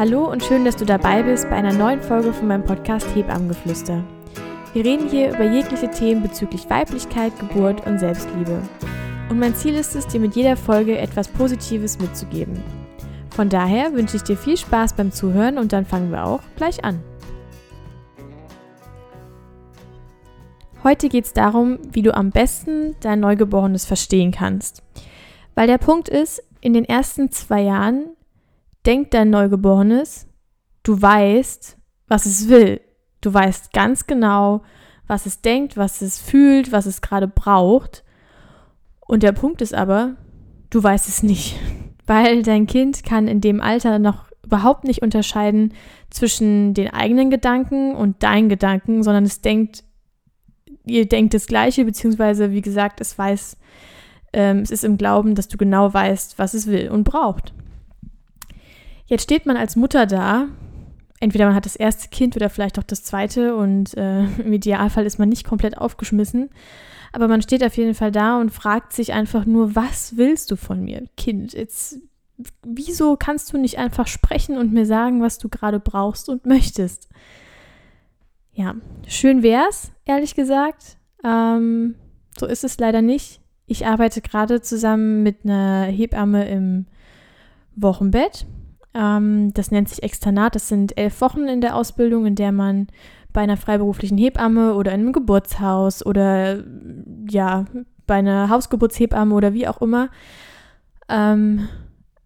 Hallo und schön, dass du dabei bist bei einer neuen Folge von meinem Podcast Hebammengeflüster. Wir reden hier über jegliche Themen bezüglich Weiblichkeit, Geburt und Selbstliebe. Und mein Ziel ist es, dir mit jeder Folge etwas Positives mitzugeben. Von daher wünsche ich dir viel Spaß beim Zuhören und dann fangen wir auch gleich an. Heute geht es darum, wie du am besten dein Neugeborenes verstehen kannst. Weil der Punkt ist, in den ersten zwei Jahren denkt dein Neugeborenes, du weißt, was es will. Du weißt ganz genau, was es denkt, was es fühlt, was es gerade braucht. Und der Punkt ist aber, du weißt es nicht, weil dein Kind kann in dem Alter noch überhaupt nicht unterscheiden zwischen den eigenen Gedanken und deinen Gedanken, sondern es denkt, ihr denkt das Gleiche, beziehungsweise wie gesagt, es weiß, ähm, es ist im Glauben, dass du genau weißt, was es will und braucht. Jetzt steht man als Mutter da. Entweder man hat das erste Kind oder vielleicht auch das zweite und äh, im Idealfall ist man nicht komplett aufgeschmissen. Aber man steht auf jeden Fall da und fragt sich einfach nur, was willst du von mir, Kind? Jetzt, wieso kannst du nicht einfach sprechen und mir sagen, was du gerade brauchst und möchtest? Ja, schön wär's, ehrlich gesagt. Ähm, so ist es leider nicht. Ich arbeite gerade zusammen mit einer Hebamme im Wochenbett ähm, das nennt sich Externat. Das sind elf Wochen in der Ausbildung, in der man bei einer freiberuflichen Hebamme oder in einem Geburtshaus oder ja, bei einer Hausgeburtshebamme oder wie auch immer ähm,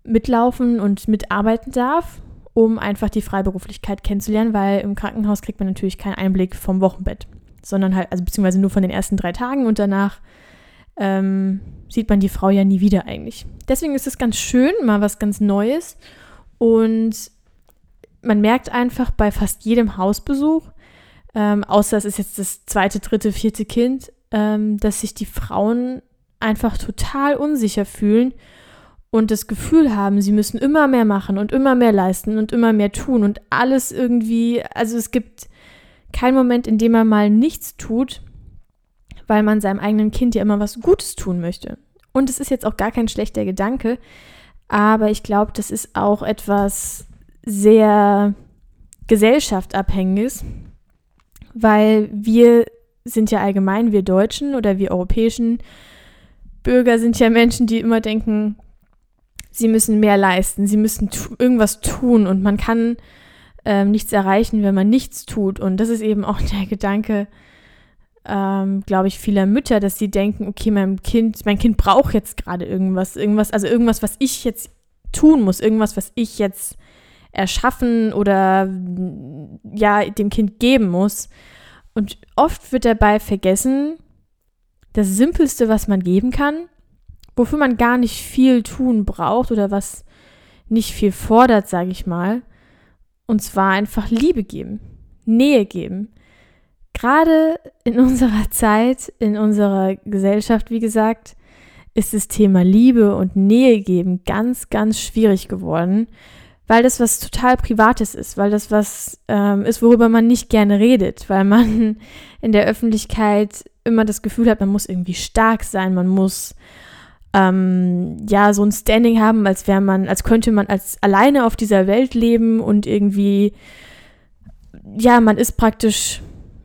mitlaufen und mitarbeiten darf, um einfach die Freiberuflichkeit kennenzulernen, weil im Krankenhaus kriegt man natürlich keinen Einblick vom Wochenbett, sondern halt, also beziehungsweise nur von den ersten drei Tagen und danach ähm, sieht man die Frau ja nie wieder eigentlich. Deswegen ist es ganz schön, mal was ganz Neues und man merkt einfach bei fast jedem Hausbesuch, ähm, außer es ist jetzt das zweite, dritte, vierte Kind, ähm, dass sich die Frauen einfach total unsicher fühlen und das Gefühl haben, sie müssen immer mehr machen und immer mehr leisten und immer mehr tun und alles irgendwie, also es gibt keinen Moment, in dem man mal nichts tut, weil man seinem eigenen Kind ja immer was Gutes tun möchte. Und es ist jetzt auch gar kein schlechter Gedanke, aber ich glaube, das ist auch etwas sehr gesellschaftabhängiges, weil wir sind ja allgemein, wir Deutschen oder wir europäischen Bürger sind ja Menschen, die immer denken, sie müssen mehr leisten, sie müssen tu irgendwas tun und man kann ähm, nichts erreichen, wenn man nichts tut. Und das ist eben auch der Gedanke, ähm, glaube ich, vieler Mütter, dass sie denken, okay, mein Kind, mein Kind braucht jetzt gerade irgendwas, irgendwas, also irgendwas, was ich jetzt tun muss, irgendwas, was ich jetzt erschaffen oder ja, dem Kind geben muss. Und oft wird dabei vergessen, das Simpelste, was man geben kann, wofür man gar nicht viel tun braucht oder was nicht viel fordert, sage ich mal. Und zwar einfach Liebe geben, Nähe geben gerade in unserer Zeit, in unserer Gesellschaft, wie gesagt, ist das Thema Liebe und Nähe geben ganz, ganz schwierig geworden, weil das was total Privates ist, weil das was ähm, ist, worüber man nicht gerne redet, weil man in der Öffentlichkeit immer das Gefühl hat, man muss irgendwie stark sein, man muss ähm, ja so ein Standing haben, als wäre man, als könnte man als alleine auf dieser Welt leben und irgendwie ja, man ist praktisch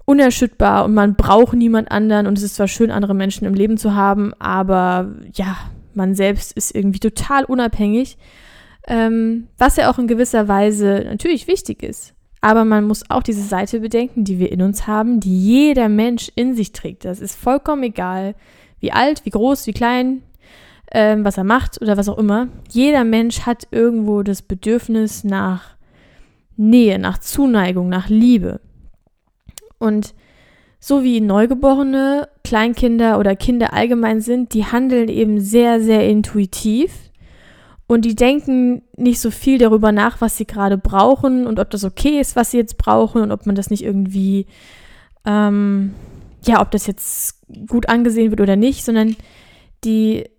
unerschütterbar und man braucht niemand anderen und es ist zwar schön, andere Menschen im Leben zu haben, aber ja, man selbst ist irgendwie total unabhängig, ähm, was ja auch in gewisser Weise natürlich wichtig ist. Aber man muss auch diese Seite bedenken, die wir in uns haben, die jeder Mensch in sich trägt. Das ist vollkommen egal, wie alt, wie groß, wie klein, ähm, was er macht oder was auch immer. Jeder Mensch hat irgendwo das Bedürfnis nach Nähe, nach Zuneigung, nach Liebe. Und so wie Neugeborene, Kleinkinder oder Kinder allgemein sind, die handeln eben sehr, sehr intuitiv. Und die denken nicht so viel darüber nach, was sie gerade brauchen und ob das okay ist, was sie jetzt brauchen und ob man das nicht irgendwie, ähm, ja, ob das jetzt gut angesehen wird oder nicht, sondern die,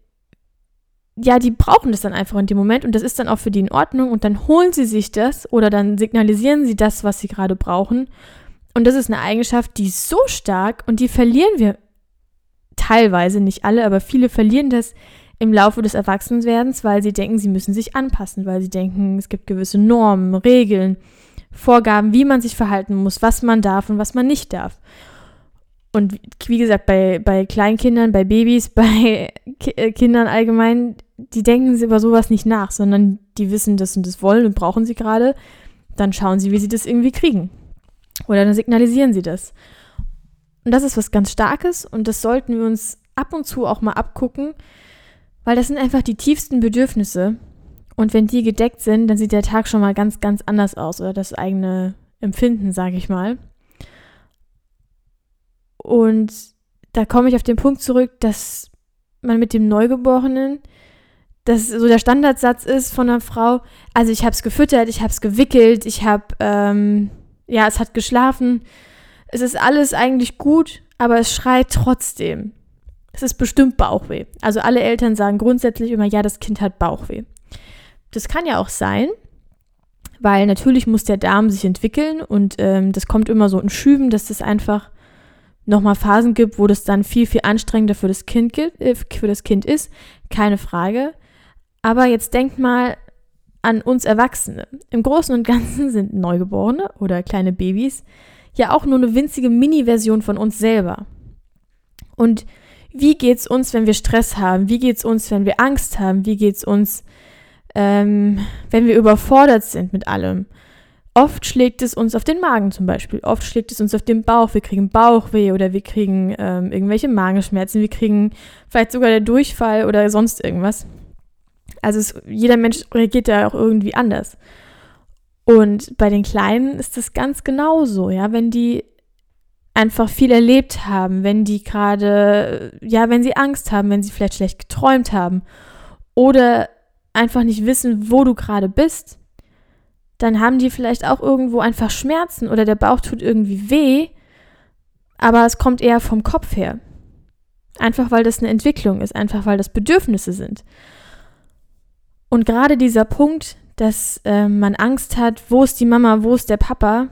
ja, die brauchen das dann einfach in dem Moment und das ist dann auch für die in Ordnung und dann holen sie sich das oder dann signalisieren sie das, was sie gerade brauchen und das ist eine Eigenschaft, die ist so stark und die verlieren wir teilweise, nicht alle, aber viele verlieren das im Laufe des Erwachsenwerdens, weil sie denken, sie müssen sich anpassen, weil sie denken, es gibt gewisse Normen, Regeln, Vorgaben, wie man sich verhalten muss, was man darf und was man nicht darf. Und wie gesagt, bei, bei Kleinkindern, bei Babys, bei äh, Kindern allgemein, die denken sie über sowas nicht nach, sondern die wissen das und das wollen und brauchen sie gerade. Dann schauen sie, wie sie das irgendwie kriegen. Oder dann signalisieren sie das. Und das ist was ganz Starkes und das sollten wir uns ab und zu auch mal abgucken, weil das sind einfach die tiefsten Bedürfnisse. Und wenn die gedeckt sind, dann sieht der Tag schon mal ganz, ganz anders aus oder das eigene Empfinden, sage ich mal. Und da komme ich auf den Punkt zurück, dass man mit dem Neugeborenen, dass so der Standardsatz ist von einer Frau, also ich habe es gefüttert, ich habe es gewickelt, ich habe, ähm, ja, es hat geschlafen, es ist alles eigentlich gut, aber es schreit trotzdem. Es ist bestimmt Bauchweh. Also alle Eltern sagen grundsätzlich immer, ja, das Kind hat Bauchweh. Das kann ja auch sein, weil natürlich muss der Darm sich entwickeln und ähm, das kommt immer so in Schüben, dass es einfach nochmal Phasen gibt, wo das dann viel, viel anstrengender für das Kind, gibt, äh, für das kind ist. Keine Frage. Aber jetzt denkt mal an uns Erwachsene. Im Großen und Ganzen sind Neugeborene oder kleine Babys ja auch nur eine winzige Mini-Version von uns selber. Und wie geht's uns, wenn wir Stress haben? Wie geht's uns, wenn wir Angst haben? Wie geht's uns, ähm, wenn wir überfordert sind mit allem? Oft schlägt es uns auf den Magen zum Beispiel. Oft schlägt es uns auf den Bauch. Wir kriegen Bauchweh oder wir kriegen ähm, irgendwelche Magenschmerzen. Wir kriegen vielleicht sogar der Durchfall oder sonst irgendwas. Also es, jeder Mensch reagiert da auch irgendwie anders. Und bei den Kleinen ist das ganz genauso, ja, wenn die einfach viel erlebt haben, wenn die gerade, ja, wenn sie Angst haben, wenn sie vielleicht schlecht geträumt haben oder einfach nicht wissen, wo du gerade bist, dann haben die vielleicht auch irgendwo einfach Schmerzen oder der Bauch tut irgendwie weh, aber es kommt eher vom Kopf her. Einfach weil das eine Entwicklung ist, einfach weil das Bedürfnisse sind. Und gerade dieser Punkt, dass äh, man Angst hat, wo ist die Mama, wo ist der Papa,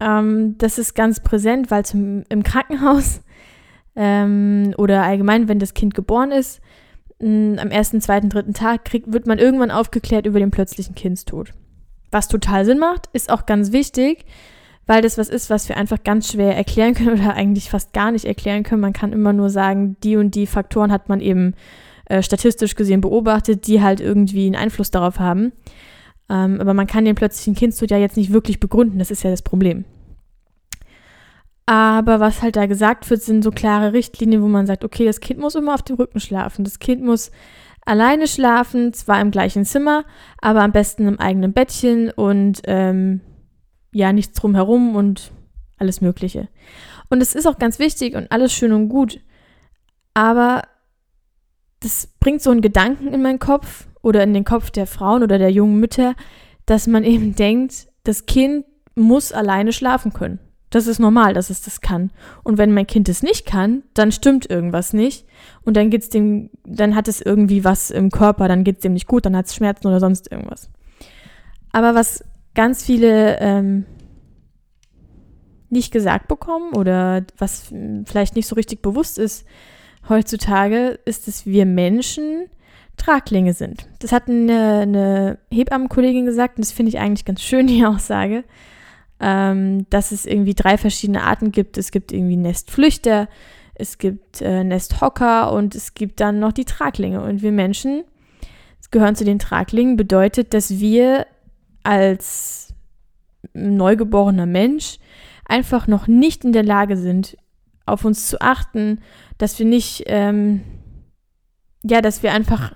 ähm, das ist ganz präsent, weil zum, im Krankenhaus ähm, oder allgemein, wenn das Kind geboren ist, mh, am ersten, zweiten, dritten Tag kriegt, wird man irgendwann aufgeklärt über den plötzlichen Kindstod. Was total Sinn macht, ist auch ganz wichtig, weil das was ist, was wir einfach ganz schwer erklären können oder eigentlich fast gar nicht erklären können. Man kann immer nur sagen, die und die Faktoren hat man eben äh, statistisch gesehen beobachtet, die halt irgendwie einen Einfluss darauf haben. Ähm, aber man kann den plötzlichen Kindstod ja jetzt nicht wirklich begründen, das ist ja das Problem. Aber was halt da gesagt wird, sind so klare Richtlinien, wo man sagt, okay, das Kind muss immer auf dem Rücken schlafen. Das Kind muss alleine schlafen, zwar im gleichen Zimmer, aber am besten im eigenen Bettchen und ähm, ja, nichts drumherum und alles Mögliche. Und es ist auch ganz wichtig und alles schön und gut. Aber das bringt so einen Gedanken in meinen Kopf oder in den Kopf der Frauen oder der jungen Mütter, dass man eben denkt, das Kind muss alleine schlafen können. Das ist normal, dass es das kann. Und wenn mein Kind es nicht kann, dann stimmt irgendwas nicht. Und dann geht's dem, dann hat es irgendwie was im Körper, dann geht es dem nicht gut, dann hat es Schmerzen oder sonst irgendwas. Aber was ganz viele ähm, nicht gesagt bekommen oder was vielleicht nicht so richtig bewusst ist heutzutage, ist, dass wir Menschen Traglinge sind. Das hat eine, eine Hebammenkollegin gesagt und das finde ich eigentlich ganz schön, die Aussage ähm, dass es irgendwie drei verschiedene Arten gibt. Es gibt irgendwie Nestflüchter, es gibt äh, Nesthocker und es gibt dann noch die Traglinge. Und wir Menschen gehören zu den Traglingen, bedeutet, dass wir als neugeborener Mensch einfach noch nicht in der Lage sind, auf uns zu achten, dass wir nicht, ähm, ja, dass wir einfach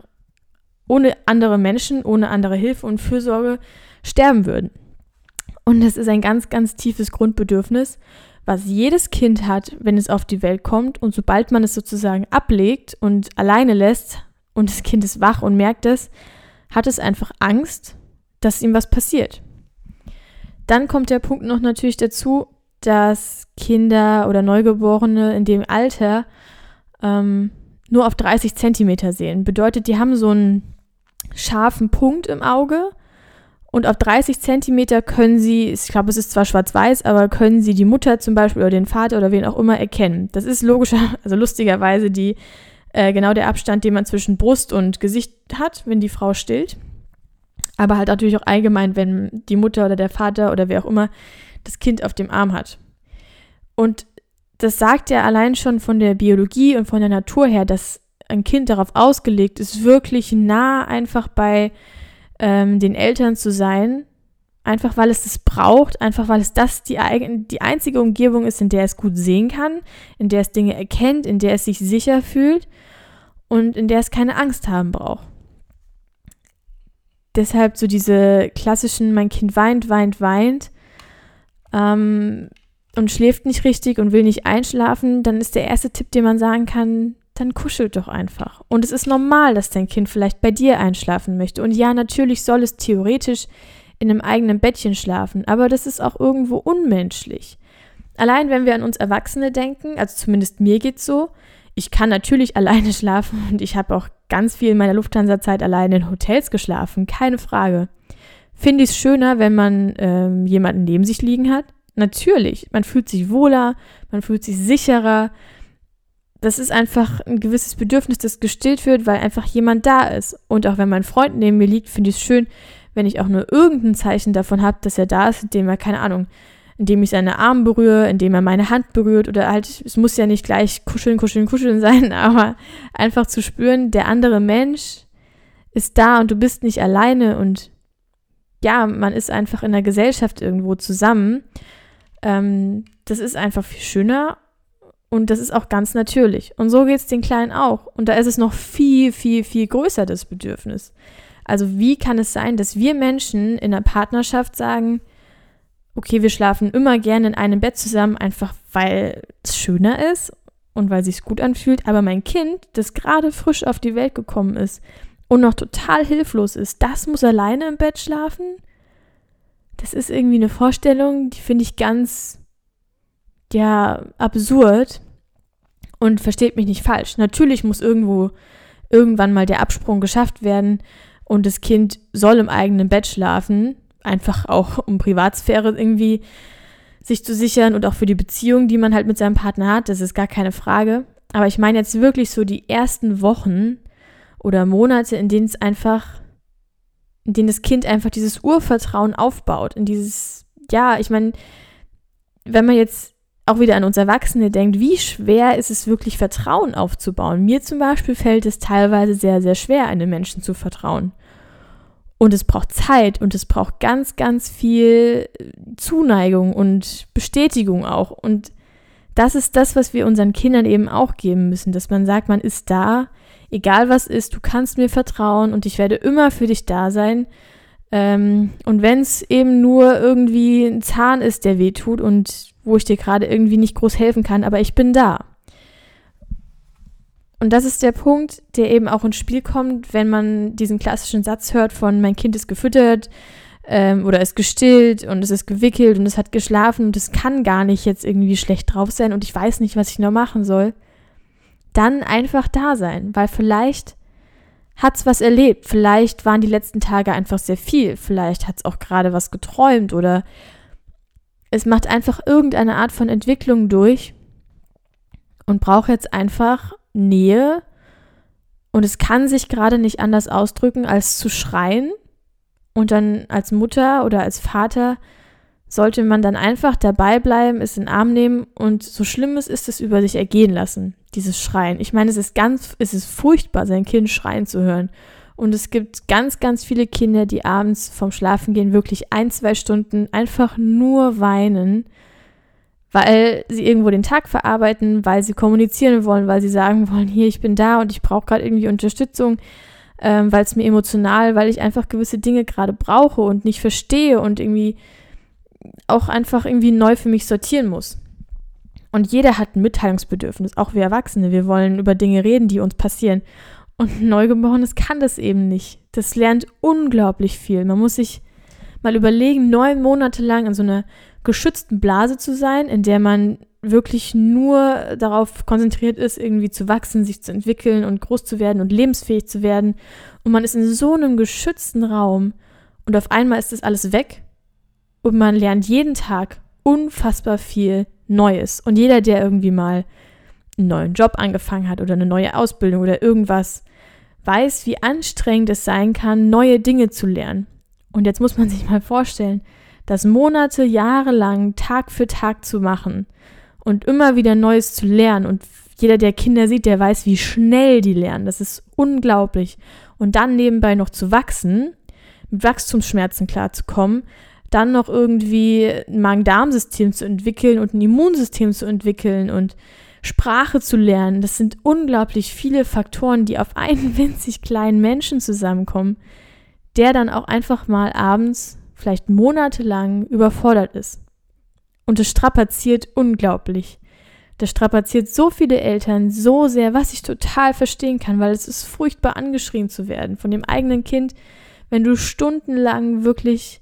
ohne andere Menschen, ohne andere Hilfe und Fürsorge sterben würden. Und das ist ein ganz, ganz tiefes Grundbedürfnis, was jedes Kind hat, wenn es auf die Welt kommt. Und sobald man es sozusagen ablegt und alleine lässt und das Kind ist wach und merkt es, hat es einfach Angst, dass ihm was passiert. Dann kommt der Punkt noch natürlich dazu, dass Kinder oder Neugeborene in dem Alter ähm, nur auf 30 Zentimeter sehen. Bedeutet, die haben so einen scharfen Punkt im Auge und auf 30 Zentimeter können sie, ich glaube, es ist zwar schwarz-weiß, aber können sie die Mutter zum Beispiel oder den Vater oder wen auch immer erkennen. Das ist logischer, also lustigerweise die Äh, genau der Abstand, den man zwischen Brust und Gesicht hat, wenn die Frau stillt. Aber halt natürlich auch allgemein, wenn die Mutter oder der Vater oder wer auch immer das Kind auf dem Arm hat. Und das sagt ja allein schon von der Biologie und von der Natur her, dass ein Kind darauf ausgelegt ist, wirklich nah einfach bei ähm, den Eltern zu sein, einfach weil es das braucht, einfach weil es das die, die einzige Umgebung ist, in der es gut sehen kann, in der es Dinge erkennt, in der es sich sicher fühlt und in der es keine Angst haben braucht. Deshalb so diese klassischen, mein Kind weint, weint, weint ähm, und schläft nicht richtig und will nicht einschlafen, dann ist der erste Tipp, den man sagen kann, dann kuschelt doch einfach. Und es ist normal, dass dein Kind vielleicht bei dir einschlafen möchte. Und ja, natürlich soll es theoretisch in einem eigenen Bettchen schlafen, aber das ist auch irgendwo unmenschlich. Allein wenn wir an uns Erwachsene denken, also zumindest mir geht's so, ich kann natürlich alleine schlafen und ich habe auch ganz viel in meiner Lufthansa-Zeit alleine in Hotels geschlafen, keine Frage. Finde ich es schöner, wenn man ähm, jemanden neben sich liegen hat? Natürlich, man fühlt sich wohler, man fühlt sich sicherer, das ist einfach ein gewisses Bedürfnis, das gestillt wird, weil einfach jemand da ist. Und auch wenn mein Freund neben mir liegt, finde ich es schön, wenn ich auch nur irgendein Zeichen davon habe, dass er da ist, indem er, keine Ahnung, indem ich seine Arme berühre, indem er meine Hand berührt oder halt, es muss ja nicht gleich kuscheln, kuscheln, kuscheln sein, aber einfach zu spüren, der andere Mensch ist da und du bist nicht alleine und ja, man ist einfach in der Gesellschaft irgendwo zusammen. Ähm, das ist einfach viel schöner und das ist auch ganz natürlich. Und so geht es den Kleinen auch. Und da ist es noch viel, viel, viel größer, das Bedürfnis. Also wie kann es sein, dass wir Menschen in einer Partnerschaft sagen, okay, wir schlafen immer gerne in einem Bett zusammen, einfach weil es schöner ist und weil es sich gut anfühlt, aber mein Kind, das gerade frisch auf die Welt gekommen ist und noch total hilflos ist, das muss alleine im Bett schlafen? Das ist irgendwie eine Vorstellung, die finde ich ganz ja absurd und versteht mich nicht falsch. Natürlich muss irgendwo irgendwann mal der Absprung geschafft werden und das Kind soll im eigenen Bett schlafen, einfach auch um Privatsphäre irgendwie sich zu sichern und auch für die Beziehung, die man halt mit seinem Partner hat, das ist gar keine Frage. Aber ich meine jetzt wirklich so die ersten Wochen oder Monate, in denen es einfach, in denen das Kind einfach dieses Urvertrauen aufbaut, in dieses, ja, ich meine, wenn man jetzt auch wieder an uns Erwachsene denkt, wie schwer ist es wirklich, Vertrauen aufzubauen? Mir zum Beispiel fällt es teilweise sehr, sehr schwer, einem Menschen zu vertrauen. Und es braucht Zeit und es braucht ganz, ganz viel Zuneigung und Bestätigung auch. Und das ist das, was wir unseren Kindern eben auch geben müssen, dass man sagt, man ist da, egal was ist, du kannst mir vertrauen und ich werde immer für dich da sein. Ähm, und wenn es eben nur irgendwie ein Zahn ist, der weh tut und wo ich dir gerade irgendwie nicht groß helfen kann, aber ich bin da. Und das ist der Punkt, der eben auch ins Spiel kommt, wenn man diesen klassischen Satz hört von mein Kind ist gefüttert ähm, oder ist gestillt und es ist gewickelt und es hat geschlafen und es kann gar nicht jetzt irgendwie schlecht drauf sein und ich weiß nicht, was ich noch machen soll. Dann einfach da sein, weil vielleicht hat es was erlebt, vielleicht waren die letzten Tage einfach sehr viel, vielleicht hat es auch gerade was geträumt oder es macht einfach irgendeine Art von Entwicklung durch und braucht jetzt einfach Nähe. Und es kann sich gerade nicht anders ausdrücken, als zu schreien. Und dann als Mutter oder als Vater sollte man dann einfach dabei bleiben, es in den Arm nehmen und so schlimm es ist, es über sich ergehen lassen, dieses Schreien. Ich meine, es ist ganz, es ist furchtbar, sein Kind schreien zu hören. Und es gibt ganz, ganz viele Kinder, die abends vom Schlafengehen wirklich ein, zwei Stunden einfach nur weinen, weil sie irgendwo den Tag verarbeiten, weil sie kommunizieren wollen, weil sie sagen wollen, hier, ich bin da und ich brauche gerade irgendwie Unterstützung, ähm, weil es mir emotional, weil ich einfach gewisse Dinge gerade brauche und nicht verstehe und irgendwie auch einfach irgendwie neu für mich sortieren muss. Und jeder hat ein Mitteilungsbedürfnis, auch wir Erwachsene. Wir wollen über Dinge reden, die uns passieren. Und ein Neugeborenes kann das eben nicht. Das lernt unglaublich viel. Man muss sich mal überlegen, neun Monate lang in so einer geschützten Blase zu sein, in der man wirklich nur darauf konzentriert ist, irgendwie zu wachsen, sich zu entwickeln und groß zu werden und lebensfähig zu werden. Und man ist in so einem geschützten Raum und auf einmal ist das alles weg und man lernt jeden Tag unfassbar viel Neues. Und jeder, der irgendwie mal einen neuen Job angefangen hat oder eine neue Ausbildung oder irgendwas, weiß, wie anstrengend es sein kann, neue Dinge zu lernen. Und jetzt muss man sich mal vorstellen, das Monate, Jahre lang, Tag für Tag zu machen und immer wieder Neues zu lernen. Und jeder, der Kinder sieht, der weiß, wie schnell die lernen. Das ist unglaublich. Und dann nebenbei noch zu wachsen, mit Wachstumsschmerzen klarzukommen, dann noch irgendwie ein Magen-Darm-System zu entwickeln und ein Immunsystem zu entwickeln und Sprache zu lernen. Das sind unglaublich viele Faktoren, die auf einen winzig kleinen Menschen zusammenkommen, der dann auch einfach mal abends, vielleicht monatelang überfordert ist. Und es strapaziert unglaublich. Das strapaziert so viele Eltern so sehr, was ich total verstehen kann, weil es ist furchtbar angeschrien zu werden von dem eigenen Kind, wenn du stundenlang wirklich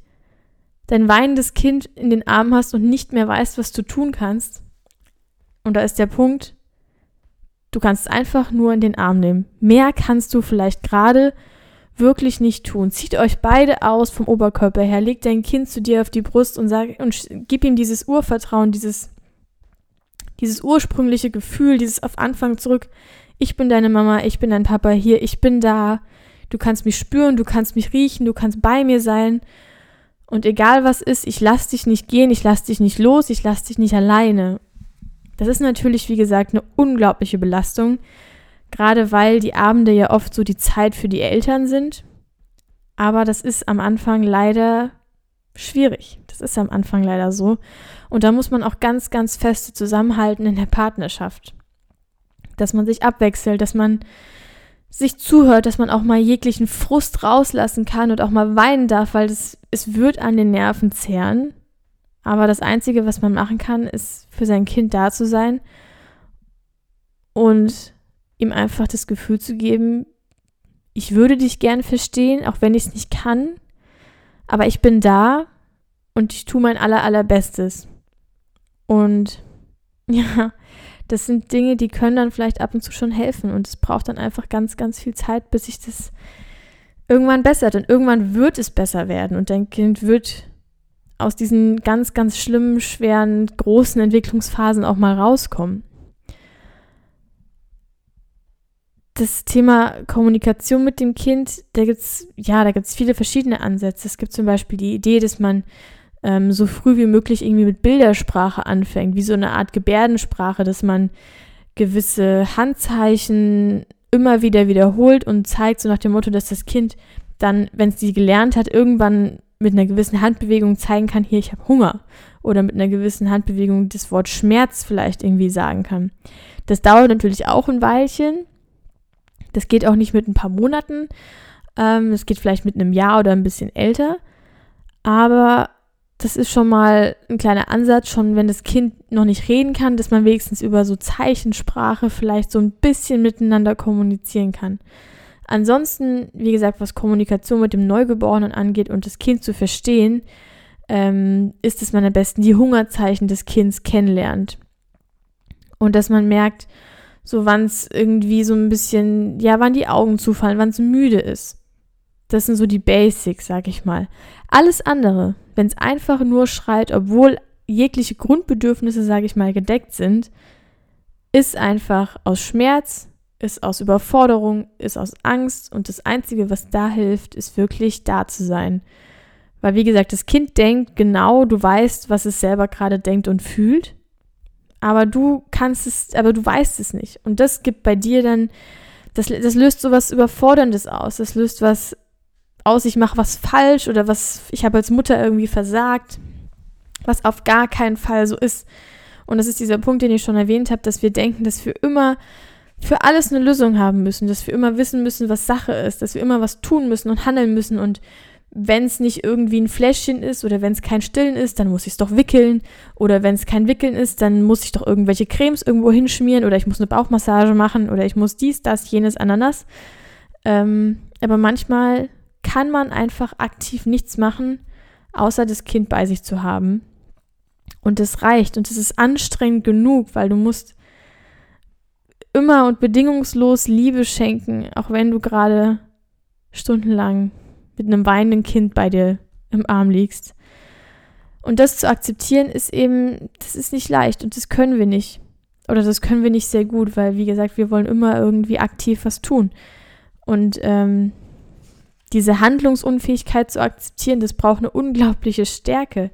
dein weinendes Kind in den Arm hast und nicht mehr weißt, was du tun kannst. Und da ist der Punkt, du kannst einfach nur in den Arm nehmen. Mehr kannst du vielleicht gerade wirklich nicht tun. Zieht euch beide aus vom Oberkörper her, leg dein Kind zu dir auf die Brust und sag und gib ihm dieses Urvertrauen, dieses dieses ursprüngliche Gefühl, dieses auf Anfang zurück. Ich bin deine Mama, ich bin dein Papa hier, ich bin da. Du kannst mich spüren, du kannst mich riechen, du kannst bei mir sein. Und egal was ist, ich lass dich nicht gehen, ich lass dich nicht los, ich lass dich nicht alleine. Das ist natürlich, wie gesagt, eine unglaubliche Belastung, gerade weil die Abende ja oft so die Zeit für die Eltern sind. Aber das ist am Anfang leider schwierig. Das ist am Anfang leider so. Und da muss man auch ganz, ganz feste zusammenhalten in der Partnerschaft. Dass man sich abwechselt, dass man sich zuhört, dass man auch mal jeglichen Frust rauslassen kann und auch mal weinen darf, weil das, es wird an den Nerven zehren. Aber das Einzige, was man machen kann, ist für sein Kind da zu sein und ihm einfach das Gefühl zu geben, ich würde dich gern verstehen, auch wenn ich es nicht kann, aber ich bin da und ich tue mein aller, allerbestes. Und ja, das sind Dinge, die können dann vielleicht ab und zu schon helfen. Und es braucht dann einfach ganz, ganz viel Zeit, bis sich das irgendwann bessert. Und irgendwann wird es besser werden. Und dein Kind wird aus diesen ganz, ganz schlimmen, schweren, großen Entwicklungsphasen auch mal rauskommen. Das Thema Kommunikation mit dem Kind, da gibt es, ja, da gibt es viele verschiedene Ansätze. Es gibt zum Beispiel die Idee, dass man ähm, so früh wie möglich irgendwie mit Bildersprache anfängt, wie so eine Art Gebärdensprache, dass man gewisse Handzeichen immer wieder wiederholt und zeigt, so nach dem Motto, dass das Kind dann, wenn es die gelernt hat, irgendwann mit einer gewissen Handbewegung zeigen kann, hier, ich habe Hunger. Oder mit einer gewissen Handbewegung das Wort Schmerz vielleicht irgendwie sagen kann. Das dauert natürlich auch ein Weilchen. Das geht auch nicht mit ein paar Monaten. Ähm, das geht vielleicht mit einem Jahr oder ein bisschen älter. Aber das ist schon mal ein kleiner Ansatz, schon wenn das Kind noch nicht reden kann, dass man wenigstens über so Zeichensprache vielleicht so ein bisschen miteinander kommunizieren kann. Ansonsten, wie gesagt, was Kommunikation mit dem Neugeborenen angeht und das Kind zu verstehen, ähm, ist es man am besten die Hungerzeichen des Kindes kennenlernt. Und dass man merkt, so wann es irgendwie so ein bisschen, ja, wann die Augen zufallen, wann es müde ist. Das sind so die Basics, sag ich mal. Alles andere, wenn es einfach nur schreit, obwohl jegliche Grundbedürfnisse, sage ich mal, gedeckt sind, ist einfach aus Schmerz, ist aus Überforderung, ist aus Angst und das Einzige, was da hilft, ist wirklich da zu sein. Weil, wie gesagt, das Kind denkt genau, du weißt, was es selber gerade denkt und fühlt, aber du kannst es, aber du weißt es nicht. Und das gibt bei dir dann, das, das löst so was Überforderndes aus, das löst was aus, ich mache was falsch oder was, ich habe als Mutter irgendwie versagt, was auf gar keinen Fall so ist. Und das ist dieser Punkt, den ich schon erwähnt habe, dass wir denken, dass wir immer für alles eine Lösung haben müssen, dass wir immer wissen müssen, was Sache ist, dass wir immer was tun müssen und handeln müssen und wenn es nicht irgendwie ein Fläschchen ist oder wenn es kein Stillen ist, dann muss ich es doch wickeln. Oder wenn es kein Wickeln ist, dann muss ich doch irgendwelche Cremes irgendwo hinschmieren oder ich muss eine Bauchmassage machen oder ich muss dies, das, jenes, Ananas. Ähm, aber manchmal kann man einfach aktiv nichts machen, außer das Kind bei sich zu haben. Und das reicht und es ist anstrengend genug, weil du musst immer und bedingungslos Liebe schenken, auch wenn du gerade stundenlang mit einem weinenden Kind bei dir im Arm liegst. Und das zu akzeptieren ist eben, das ist nicht leicht und das können wir nicht. oder das können wir nicht sehr gut, weil, wie gesagt, wir wollen immer irgendwie aktiv was tun. Und ähm, diese Handlungsunfähigkeit zu akzeptieren, das braucht eine unglaubliche Stärke.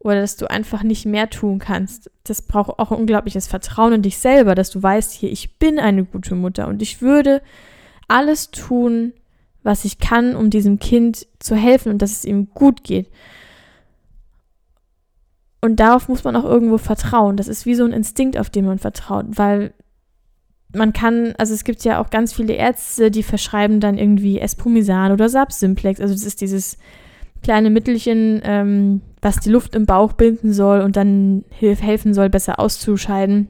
Oder dass du einfach nicht mehr tun kannst. Das braucht auch ein unglaubliches Vertrauen in dich selber, dass du weißt, hier, ich bin eine gute Mutter und ich würde alles tun, was ich kann, um diesem Kind zu helfen und dass es ihm gut geht. Und darauf muss man auch irgendwo vertrauen. Das ist wie so ein Instinkt, auf den man vertraut, weil man kann, also es gibt ja auch ganz viele Ärzte, die verschreiben dann irgendwie Espumisan oder Sapsimplex. Also das ist dieses kleine Mittelchen, ähm, was die Luft im Bauch binden soll und dann hilf, helfen soll, besser auszuscheiden,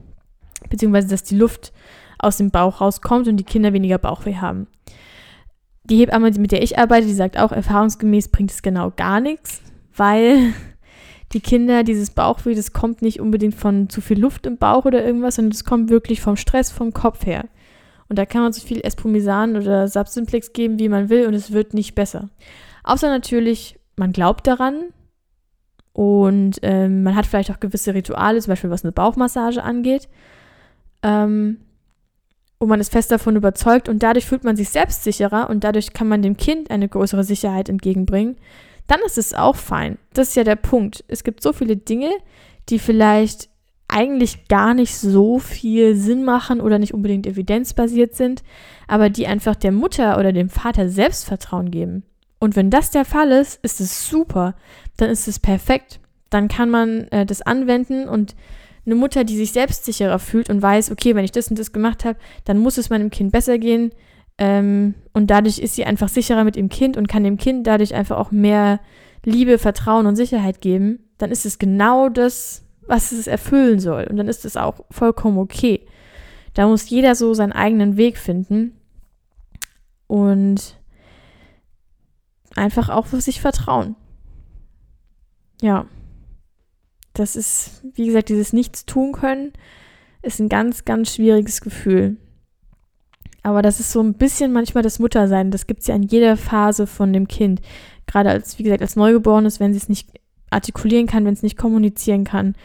beziehungsweise dass die Luft aus dem Bauch rauskommt und die Kinder weniger Bauchweh haben. Die Hebamme, mit der ich arbeite, die sagt auch, erfahrungsgemäß bringt es genau gar nichts, weil die Kinder, dieses Bauchweh, das kommt nicht unbedingt von zu viel Luft im Bauch oder irgendwas, sondern es kommt wirklich vom Stress, vom Kopf her. Und da kann man so viel Espumisan oder Subsimplex geben, wie man will, und es wird nicht besser. Außer natürlich, man glaubt daran und ähm, man hat vielleicht auch gewisse Rituale, zum Beispiel was eine Bauchmassage angeht. Ähm, und man ist fest davon überzeugt und dadurch fühlt man sich selbstsicherer und dadurch kann man dem Kind eine größere Sicherheit entgegenbringen, dann ist es auch fein. Das ist ja der Punkt. Es gibt so viele Dinge, die vielleicht eigentlich gar nicht so viel Sinn machen oder nicht unbedingt evidenzbasiert sind, aber die einfach der Mutter oder dem Vater Selbstvertrauen geben. Und wenn das der Fall ist, ist es super. Dann ist es perfekt. Dann kann man äh, das anwenden und eine Mutter, die sich selbstsicherer fühlt und weiß, okay, wenn ich das und das gemacht habe, dann muss es meinem Kind besser gehen, ähm, und dadurch ist sie einfach sicherer mit ihrem Kind und kann dem Kind dadurch einfach auch mehr Liebe, Vertrauen und Sicherheit geben. Dann ist es genau das, was es erfüllen soll. Und dann ist es auch vollkommen okay. Da muss jeder so seinen eigenen Weg finden. Und einfach auch für sich vertrauen. Ja. Das ist, wie gesagt, dieses Nichts tun können, ist ein ganz, ganz schwieriges Gefühl. Aber das ist so ein bisschen manchmal das Muttersein. Das gibt es ja in jeder Phase von dem Kind. Gerade als, wie gesagt, als Neugeborenes, wenn sie es nicht artikulieren kann, wenn es nicht kommunizieren kann.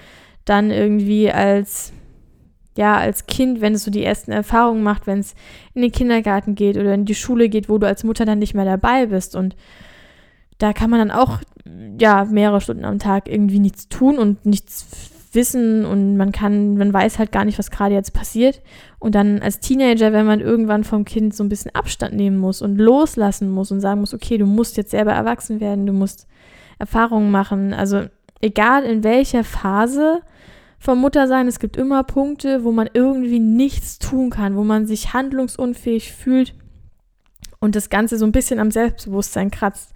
Dann irgendwie als, ja, als Kind, wenn es so die ersten Erfahrungen macht, wenn es in den Kindergarten geht oder in die Schule geht, wo du als Mutter dann nicht mehr dabei bist. Und da kann man dann auch, ja, mehrere Stunden am Tag irgendwie nichts tun und nichts wissen und man kann, man weiß halt gar nicht, was gerade jetzt passiert. Und dann als Teenager, wenn man irgendwann vom Kind so ein bisschen Abstand nehmen muss und loslassen muss und sagen muss, okay, du musst jetzt selber erwachsen werden, du musst Erfahrungen machen. Also egal in welcher Phase vom Muttersein, es gibt immer Punkte, wo man irgendwie nichts tun kann, wo man sich handlungsunfähig fühlt und das Ganze so ein bisschen am Selbstbewusstsein kratzt.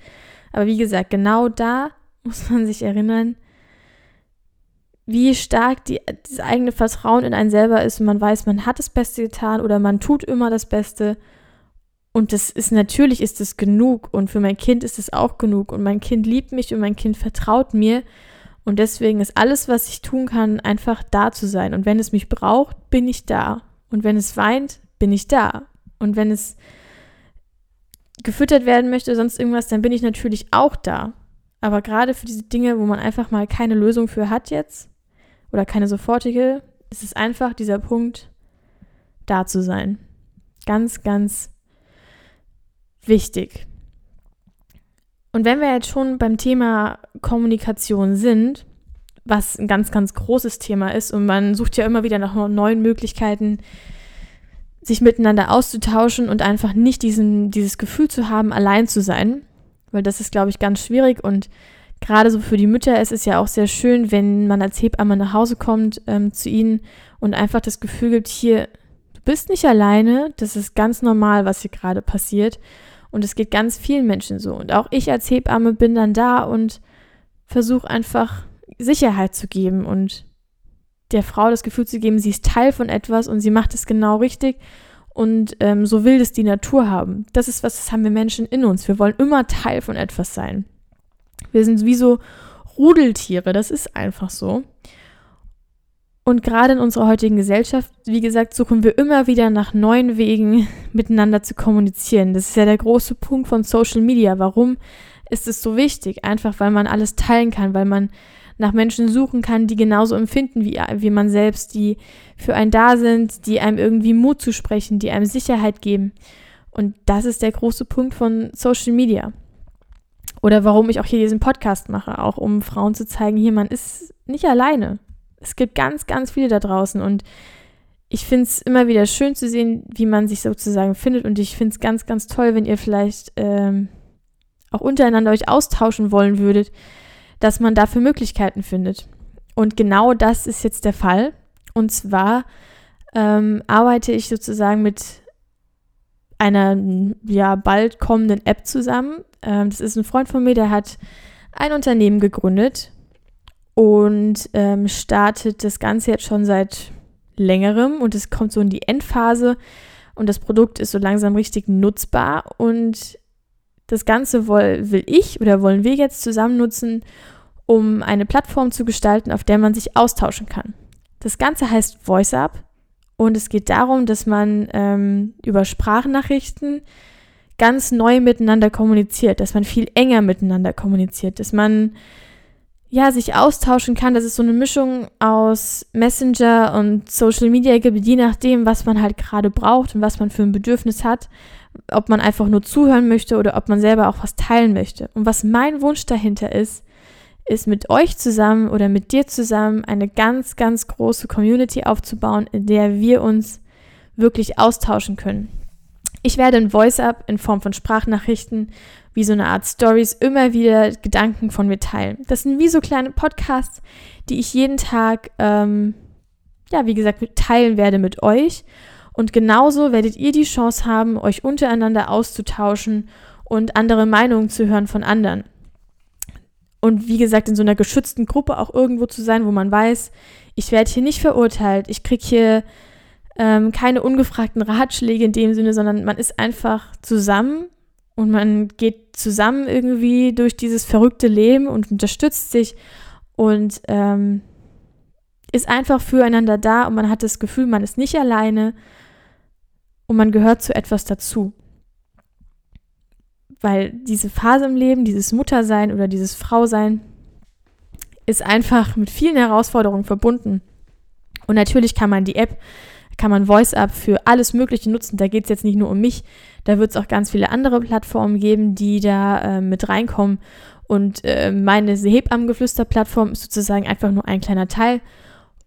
Aber wie gesagt, genau da muss man sich erinnern, wie stark die, das eigene Vertrauen in einen selber ist und man weiß, man hat das Beste getan oder man tut immer das Beste. Und das ist natürlich ist es genug und für mein Kind ist es auch genug und mein Kind liebt mich und mein Kind vertraut mir und deswegen ist alles, was ich tun kann, einfach da zu sein. Und wenn es mich braucht, bin ich da. Und wenn es weint, bin ich da. Und wenn es gefüttert werden möchte, sonst irgendwas, dann bin ich natürlich auch da. Aber gerade für diese Dinge, wo man einfach mal keine Lösung für hat jetzt, oder keine sofortige. Es ist einfach dieser Punkt, da zu sein. Ganz, ganz wichtig. Und wenn wir jetzt schon beim Thema Kommunikation sind, was ein ganz, ganz großes Thema ist und man sucht ja immer wieder nach neuen Möglichkeiten, sich miteinander auszutauschen und einfach nicht diesen, dieses Gefühl zu haben, allein zu sein, weil das ist, glaube ich, ganz schwierig und gerade so für die Mütter ist es ja auch sehr schön, wenn man als Hebamme nach Hause kommt ähm, zu ihnen und einfach das Gefühl gibt, hier, du bist nicht alleine, das ist ganz normal, was hier gerade passiert. Und es geht ganz vielen Menschen so. Und auch ich als Hebamme bin dann da und versuche einfach Sicherheit zu geben und der Frau das Gefühl zu geben, sie ist Teil von etwas und sie macht es genau richtig und ähm, so will es die Natur haben. Das ist was, das haben wir Menschen in uns. Wir wollen immer Teil von etwas sein. Wir sind wie so Rudeltiere, das ist einfach so. Und gerade in unserer heutigen Gesellschaft, wie gesagt, suchen wir immer wieder nach neuen Wegen, miteinander zu kommunizieren. Das ist ja der große Punkt von Social Media. Warum ist es so wichtig? Einfach weil man alles teilen kann, weil man nach Menschen suchen kann, die genauso empfinden wie, wie man selbst, die für einen da sind, die einem irgendwie Mut zu sprechen, die einem Sicherheit geben. Und das ist der große Punkt von Social Media. Oder warum ich auch hier diesen Podcast mache, auch um Frauen zu zeigen, hier, man ist nicht alleine. Es gibt ganz, ganz viele da draußen und ich finde es immer wieder schön zu sehen, wie man sich sozusagen findet und ich finde es ganz, ganz toll, wenn ihr vielleicht ähm, auch untereinander euch austauschen wollen würdet, dass man dafür Möglichkeiten findet. Und genau das ist jetzt der Fall. Und zwar ähm, arbeite ich sozusagen mit einer ja bald kommenden App zusammen. Ähm, das ist ein Freund von mir, der hat ein Unternehmen gegründet und ähm, startet das Ganze jetzt schon seit längerem und es kommt so in die Endphase und das Produkt ist so langsam richtig nutzbar und das Ganze will, will ich oder wollen wir jetzt zusammen nutzen, um eine Plattform zu gestalten, auf der man sich austauschen kann. Das Ganze heißt VoiceUp und es geht darum, dass man ähm, über Sprachnachrichten ganz neu miteinander kommuniziert, dass man viel enger miteinander kommuniziert, dass man ja sich austauschen kann, dass es so eine Mischung aus Messenger und Social Media gibt, je nachdem, was man halt gerade braucht und was man für ein Bedürfnis hat, ob man einfach nur zuhören möchte oder ob man selber auch was teilen möchte. Und was mein Wunsch dahinter ist, ist mit euch zusammen oder mit dir zusammen eine ganz, ganz große Community aufzubauen, in der wir uns wirklich austauschen können. Ich werde ein Voice-Up in Form von Sprachnachrichten, wie so eine Art Stories, immer wieder Gedanken von mir teilen. Das sind wie so kleine Podcasts, die ich jeden Tag, ähm, ja, wie gesagt, teilen werde mit euch. Und genauso werdet ihr die Chance haben, euch untereinander auszutauschen und andere Meinungen zu hören von anderen. Und wie gesagt, in so einer geschützten Gruppe auch irgendwo zu sein, wo man weiß, ich werde hier nicht verurteilt, ich kriege hier ähm, keine ungefragten Ratschläge in dem Sinne, sondern man ist einfach zusammen und man geht zusammen irgendwie durch dieses verrückte Leben und unterstützt sich und ähm, ist einfach füreinander da und man hat das Gefühl, man ist nicht alleine und man gehört zu etwas dazu weil diese Phase im Leben, dieses Muttersein oder dieses Frausein, ist einfach mit vielen Herausforderungen verbunden. Und natürlich kann man die App, kann man VoiceUp für alles Mögliche nutzen. Da geht es jetzt nicht nur um mich, da wird es auch ganz viele andere Plattformen geben, die da äh, mit reinkommen. Und äh, meine Hebammengeflüster-Plattform ist sozusagen einfach nur ein kleiner Teil.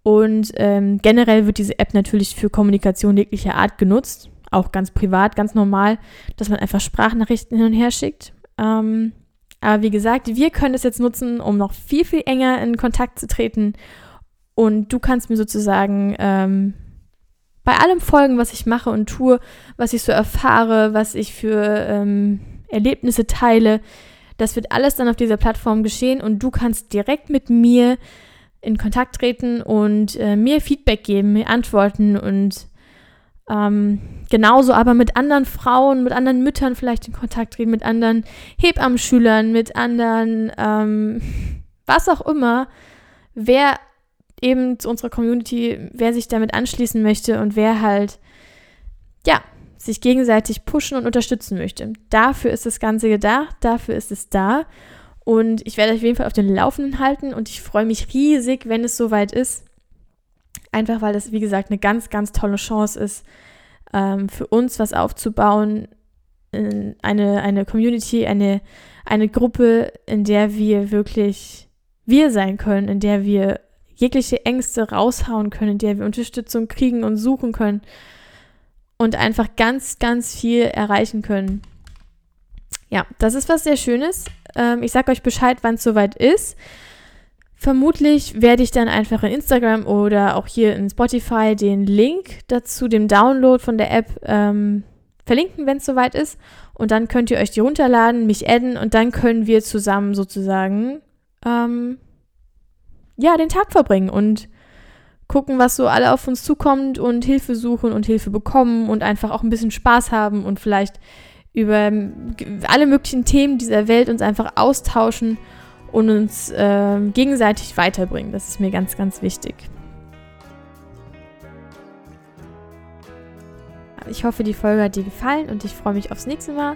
Und ähm, generell wird diese App natürlich für Kommunikation jeglicher Art genutzt auch ganz privat, ganz normal, dass man einfach Sprachnachrichten hin und her schickt. Ähm, aber wie gesagt, wir können es jetzt nutzen, um noch viel, viel enger in Kontakt zu treten. Und du kannst mir sozusagen ähm, bei allem folgen, was ich mache und tue, was ich so erfahre, was ich für ähm, Erlebnisse teile. Das wird alles dann auf dieser Plattform geschehen und du kannst direkt mit mir in Kontakt treten und äh, mir Feedback geben, mir antworten und ähm, genauso aber mit anderen Frauen, mit anderen Müttern vielleicht in Kontakt treten, mit anderen Hebammenschülern, mit anderen, ähm, was auch immer, wer eben zu unserer Community, wer sich damit anschließen möchte und wer halt, ja, sich gegenseitig pushen und unterstützen möchte. Dafür ist das Ganze gedacht, dafür ist es da. Und ich werde euch auf jeden Fall auf den Laufenden halten und ich freue mich riesig, wenn es soweit ist. Einfach weil das, wie gesagt, eine ganz, ganz tolle Chance ist, ähm, für uns was aufzubauen, eine, eine Community, eine, eine Gruppe, in der wir wirklich wir sein können, in der wir jegliche Ängste raushauen können, in der wir Unterstützung kriegen und suchen können und einfach ganz, ganz viel erreichen können. Ja, das ist was sehr Schönes. Ähm, ich sage euch Bescheid, wann es soweit ist. Vermutlich werde ich dann einfach in Instagram oder auch hier in Spotify den Link dazu, dem Download von der App ähm, verlinken, wenn es soweit ist. Und dann könnt ihr euch die runterladen, mich adden und dann können wir zusammen sozusagen ähm, ja, den Tag verbringen und gucken, was so alle auf uns zukommt und Hilfe suchen und Hilfe bekommen und einfach auch ein bisschen Spaß haben und vielleicht über alle möglichen Themen dieser Welt uns einfach austauschen und uns äh, gegenseitig weiterbringen. Das ist mir ganz, ganz wichtig. Ich hoffe, die Folge hat dir gefallen und ich freue mich aufs nächste Mal.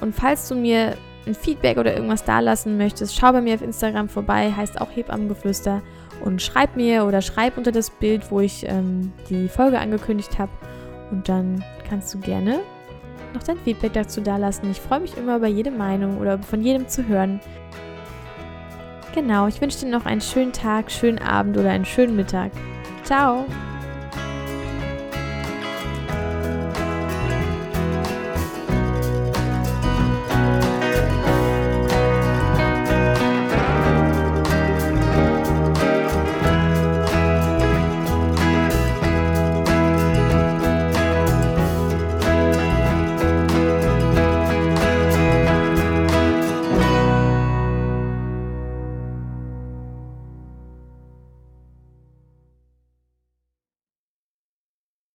Und falls du mir ein Feedback oder irgendwas dalassen möchtest, schau bei mir auf Instagram vorbei, heißt auch Hebammengeflüster und schreib mir oder schreib unter das Bild, wo ich ähm, die Folge angekündigt habe und dann kannst du gerne noch dein Feedback dazu dalassen. Ich freue mich immer über jede Meinung oder von jedem zu hören. Genau, ich wünsche dir noch einen schönen Tag, schönen Abend oder einen schönen Mittag. Ciao!